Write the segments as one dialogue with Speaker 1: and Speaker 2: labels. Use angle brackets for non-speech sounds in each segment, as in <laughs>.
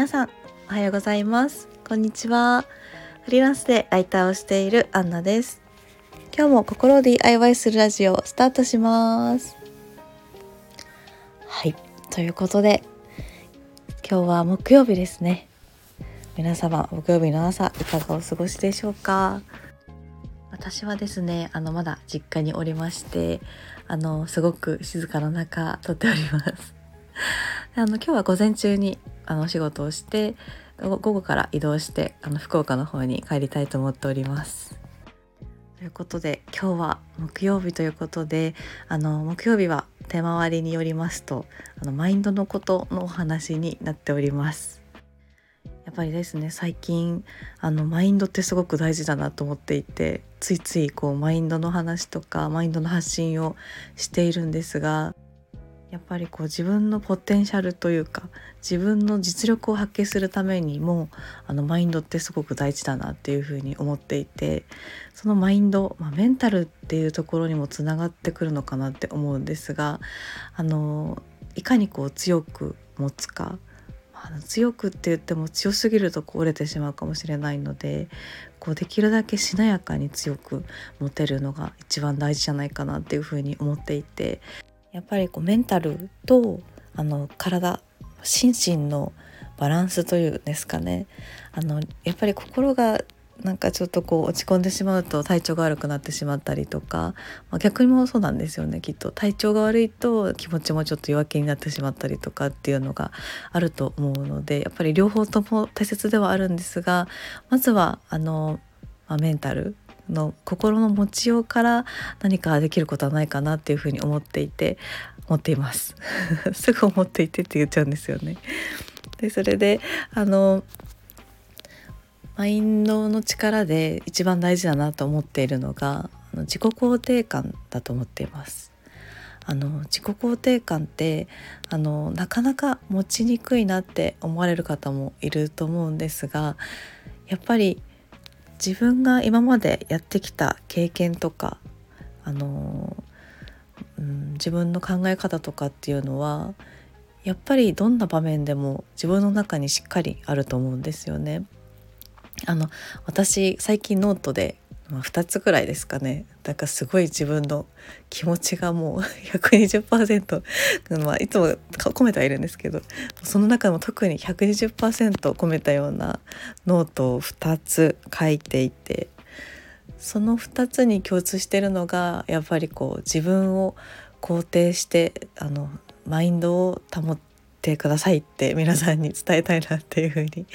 Speaker 1: 皆さんおはようございます。こんにちは。フリーランスでライターをしているアンナです。今日も心を DIY するラジオスタートします。はい。ということで今日は木曜日ですね。皆様木曜日の朝いかがお過ごしでしょうか？私はですねあのまだ実家におりましてあのすごく静かな中撮っております。あの今日は午前中にあのお仕事をして午後から移動してあの福岡の方に帰りたいと思っております。ということで今日は木曜日ということであの木曜日は手回りによりますとあのマインドのことのお話になっております。やっぱりですね最近あのマインドってすごく大事だなと思っていてついついこうマインドの話とかマインドの発信をしているんですがやっぱりこう自分のポテンシャルというか自分の実力を発揮するためにもあのマインドってすごく大事だなっていうふうに思っていてそのマインド、まあ、メンタルっていうところにもつながってくるのかなって思うんですがあのいかにこう強く持つか強くって言っても強すぎると折れてしまうかもしれないのでこうできるだけしなやかに強く持てるのが一番大事じゃないかなっていうふうに思っていて。やっぱりこうメンタルとあの体心身のバランスというんですかね。あのやっぱり心がなんかちょっとこう落ち込んでしまうと体調が悪くなってしまったりとか、まあ、逆にもそうなんですよねきっと。体調が悪いと気持ちもちょっと弱気になってしまったりとかっていうのがあると思うのでやっぱり両方とも大切ではあるんですがまずはあの、まあ、メンタルの心の持ちようから何かできることはないかなっていうふうに思っていて思っています <laughs> すぐ思っていてって言っちゃうんですよね。でそれであのマインドの力で一番大事だなと思っているのが自己肯定感だと思っています。あの自己肯定感ってあのなかなか持ちにくいなって思われる方もいると思うんですがやっぱり自分が今までやってきた経験とかあの、うん、自分の考え方とかっていうのはやっぱりどんな場面でも自分の中にしっかりあると思うんですよね。あの私最近ノートでまあ、2つぐらいですかね。だからすごい自分の気持ちがもう <laughs> 120%まあいつも込めてはいるんですけど。その中でも特に120%込めたようなノートを2つ書いていて。その2つに共通してるのがやっぱりこう自分を肯定してあのマインドを保ってくださいって皆さんに伝えたいなっていうふうに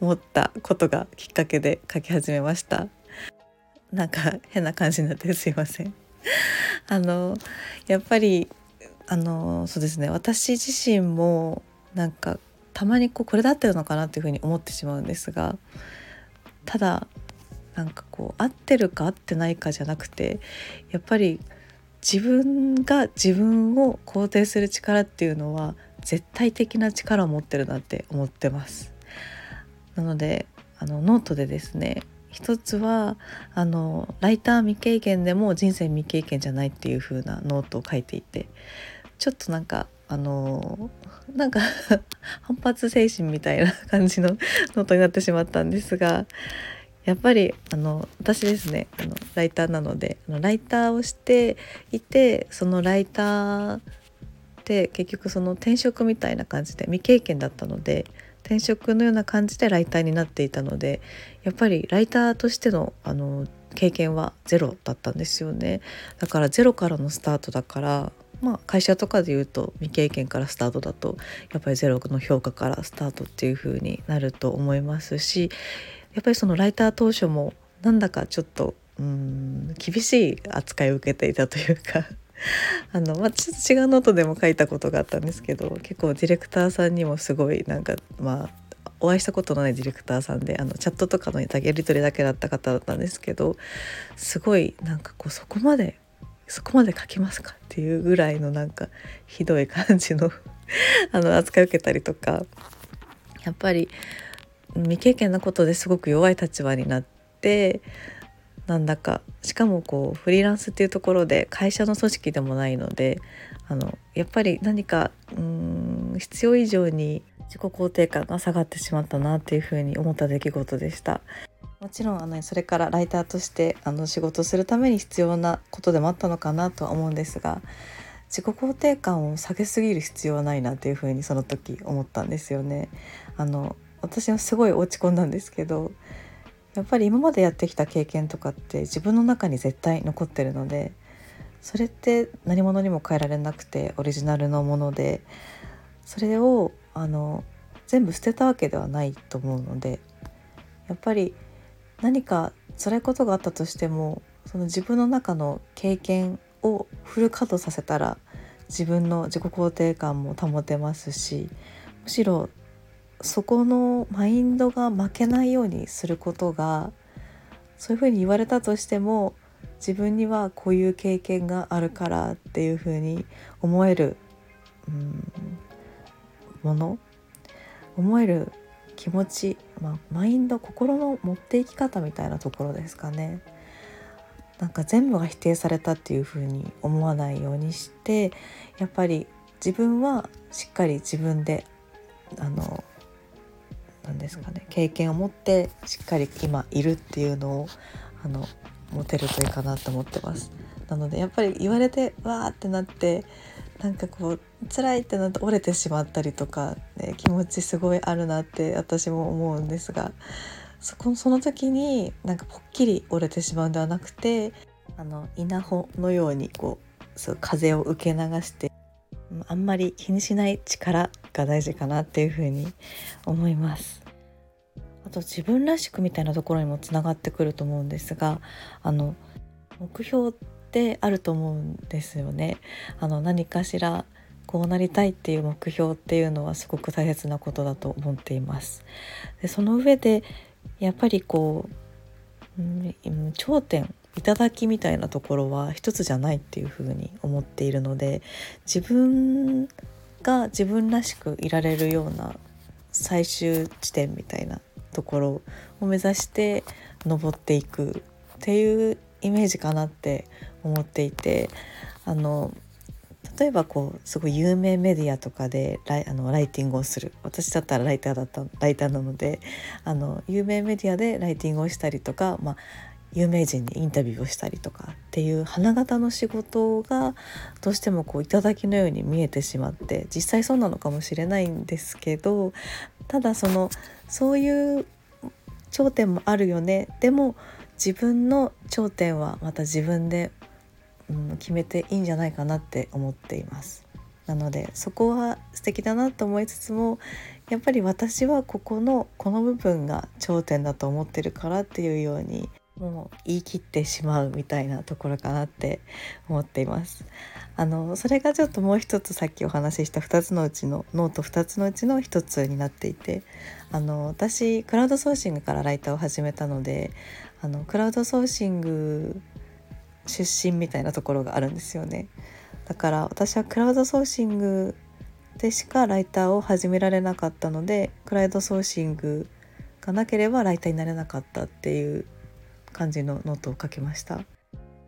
Speaker 1: 思ったことがきっかけで書き始めました。なんか変な感じになってすいません。あのやっぱりあのそうですね私自身もなんかたまにこうこれだってるのかなっていうふうに思ってしまうんですがただなんかこう合ってるか合ってないかじゃなくてやっぱり自分が自分を肯定する力っていうのは絶対的な力を持ってるなって思ってます。なのであのノートでですね一つはあのライター未経験でも人生未経験じゃないっていう風なノートを書いていてちょっとなんかあのなんか <laughs> 反発精神みたいな感じの <laughs> ノートになってしまったんですがやっぱりあの私ですねあのライターなのであのライターをしていてそのライターって結局その転職みたいな感じで未経験だったので転職のような感じでライターになっていたのでやっぱりライターとしてのあの経験はゼロだったんですよね。だからゼロからのスタートだからまあ会社とかで言うと未経験からスタートだとやっぱりゼロの評価からスタートっていう風になると思いますしやっぱりそのライター当初もなんだかちょっとうん厳しい扱いを受けていたというかあの、まあ、ちょっと違うノートでも書いたことがあったんですけど結構ディレクターさんにもすごいなんかまあお会いしたことのないディレクターさんであのチャットとかのやり取りだけだった方だったんですけどすごいなんかこうそこまでそこまで書きますかっていうぐらいのなんかひどい感じの <laughs> あの扱い受けたりとかやっぱり未経験なことですごく弱い立場になってなんだかしかもこうフリーランスっていうところで会社の組織でもないのであのやっぱり何かうん必要以上に自己肯定感が下がってしまったなっていうふうに思った出来事でしたもちろんあのそれからライターとしてあの仕事するために必要なことでもあったのかなとは思うんですが自己肯定感を下げすぎる必要はないなっていうふうにその時思ったんですよね。あの私はすごい落ち込んだんですけどやっぱり今までやってきた経験とかって自分の中に絶対残ってるのでそれって何者にも変えられなくてオリジナルのものでそれをあの全部捨てたわけではないと思うのでやっぱり何か辛いことがあったとしてもその自分の中の経験をフル稼働させたら自分の自己肯定感も保てますしむしろそこのマインドが負けないようにすることがそういうふうに言われたとしても自分にはこういう経験があるからっていうふうに思える、うん、もの思える気持ち、まあ、マインド心の持っていき方みたいなところですかね。なんか全部が否定されたっていうふうに思わないようにしてやっぱり自分はしっかり自分であの何ですかね経験を持ってしっかり今いるっていうのをあの持てるといいかなと思ってます。なのでやっぱり言われてわーってなってなんかこう辛いってなって折れてしまったりとか、ね、気持ちすごいあるなって私も思うんですがそこその時になんかぽっきり折れてしまうんではなくてあの稲穂のようにこうそう風を受け流してあんまり気にしない力が大事かなっていうふうに思います。あと自分らしくみたいなところにもつながってくると思うんですがあの目標ってあると思うんですよね。あの何かしらこうなりたいっていう目標っていうのはすごく大切なことだと思っています。でその上でやっぱりこう、うん、頂点頂みたいなところは一つじゃないっていうふうに思っているので自分が自分らしくいられるような最終地点みたいなところを目指して登っていくっていうイメージかなって思っていてあの例えばこうすごい有名メディアとかでライあのライティングをする。私だったらライターだったライターなのであの有名メディアでライティングをしたりとか、まあ、有名人にインタビューをしたりとかっていう花形の仕事がどうしてもこう頂のように見えてしまって実際そうなのかもしれないんですけどただそのそういう頂点もあるよねでも自分の頂点はまた自分で、うん、決めていいんじゃないかなって思っています。なのでそこは素敵だなと思いつつもやっぱり私はここのこの部分が頂点だと思ってるからっていうようにもう言い切ってしまうみたいなところかなって思っています。あのそれがちょっともう一つさっきお話しした2つのうちの note2つのうちの1つになっていてあの私クラウドソーシングからライターを始めたのであのクラウドソーシング出身みたいなところがあるんですよね。だから私はクラウドソーシングでしかライターを始められなかったのでクラウドソーシングがなければライターになれなかったっていう感じのノートを書きました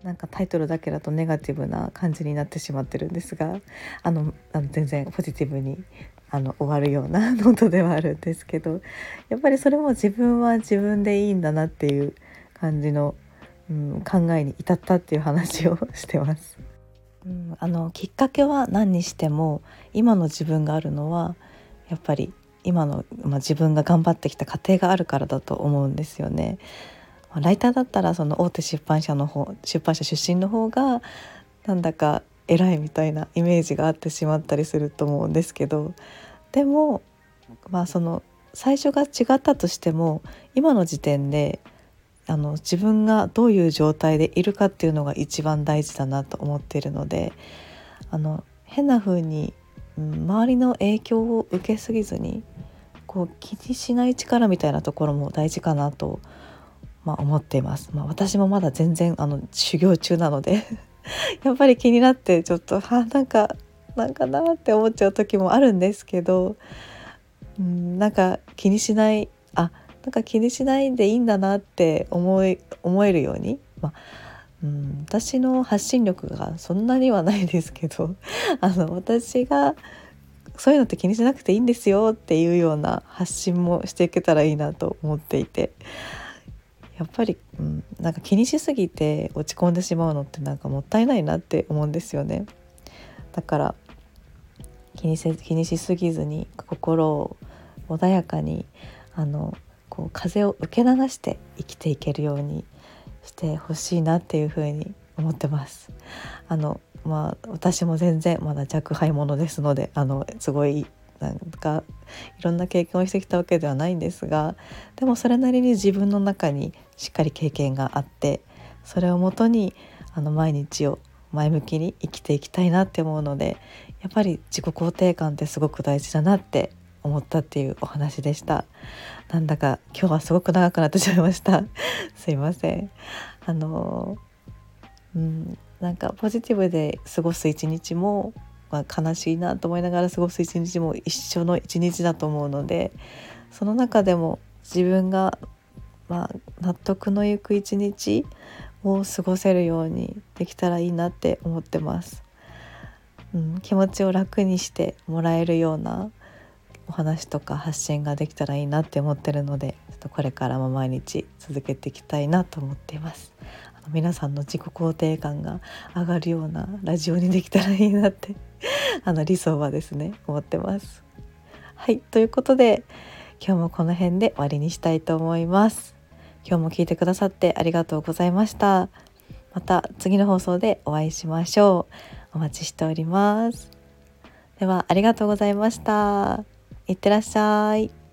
Speaker 1: なんかタイトルだけだとネガティブな感じになってしまってるんですがあのあの全然ポジティブにあの終わるようなノートではあるんですけどやっぱりそれも自分は自分でいいんだなっていう感じの、うん、考えに至ったっていう話をしてます。うん、あのきっかけは何にしても今の自分があるのはやっぱり今の、まあ、自分が頑張ってきた過程があるからだと思うんですよね。ライターだったらその大手出版社の方出版社出身の方がなんだか偉いみたいなイメージがあってしまったりすると思うんですけどでもまあその最初が違ったとしても今の時点であの自分がどういう状態でいるかっていうのが一番大事だなと思っているのであの変な風に、うん、周りの影響を受けすぎずにこう気にしない力みたいなところも大事かなとますまあ、思っています。まあ、私もまだ全然あの修行中なので <laughs> やっぱり気になってちょっとはなんかなんかなって思っちゃう時もあるんですけどうんなんか気にしないあなんか気にしないでいいんだなって思い思えるように、まあうん、私の発信力がそんなにはないですけど <laughs> あの私がそういうのって気にしなくていいんですよっていうような発信もしていけたらいいなと思っていてやっぱり、うん、なんか気にしすぎて落ち込んでしまうのってなんかもったいないなって思うんですよね。だから気にせ気にしすぎずに心を穏やかにあのこう風を受け流して生きていけるようにしてほしいなっていうふうに思ってます。あのまあ私も全然まだ若輩者ですのであのすごいなんかいろんな経験をしてきたわけではないんですがでもそれなりに自分の中にしっかり経験があってそれをもとにあの毎日を前向きに生きていきたいなって思うのでやっぱり自己肯定感ってすごく大事だなって思ったっていうお話でした。なんだか今日はすごく長くなってしまいました。<laughs> すいません。あのうんなんかポジティブで過ごす一日も、まあ、悲しいなと思いながら過ごす一日も一緒の一日だと思うのでその中でも自分が、まあ、納得のいく一日を過ごせるようにできたらいいなって思ってます。うん、気持ちを楽にしてもらえるようなお話とか発信ができたらいいなって思ってるのでちょっとこれからも毎日続けていきたいなと思っています。皆さんの自己肯定感が上がるようなラジオにできたらいいなって <laughs> あの理想はですね思ってます。はいということで今日もこの辺で終わりにしたいと思います。今日も聞いてくださってありがとうございました。また次の放送でお会いしましょう。お待ちしております。ではありがとうございました。いってらっしゃい。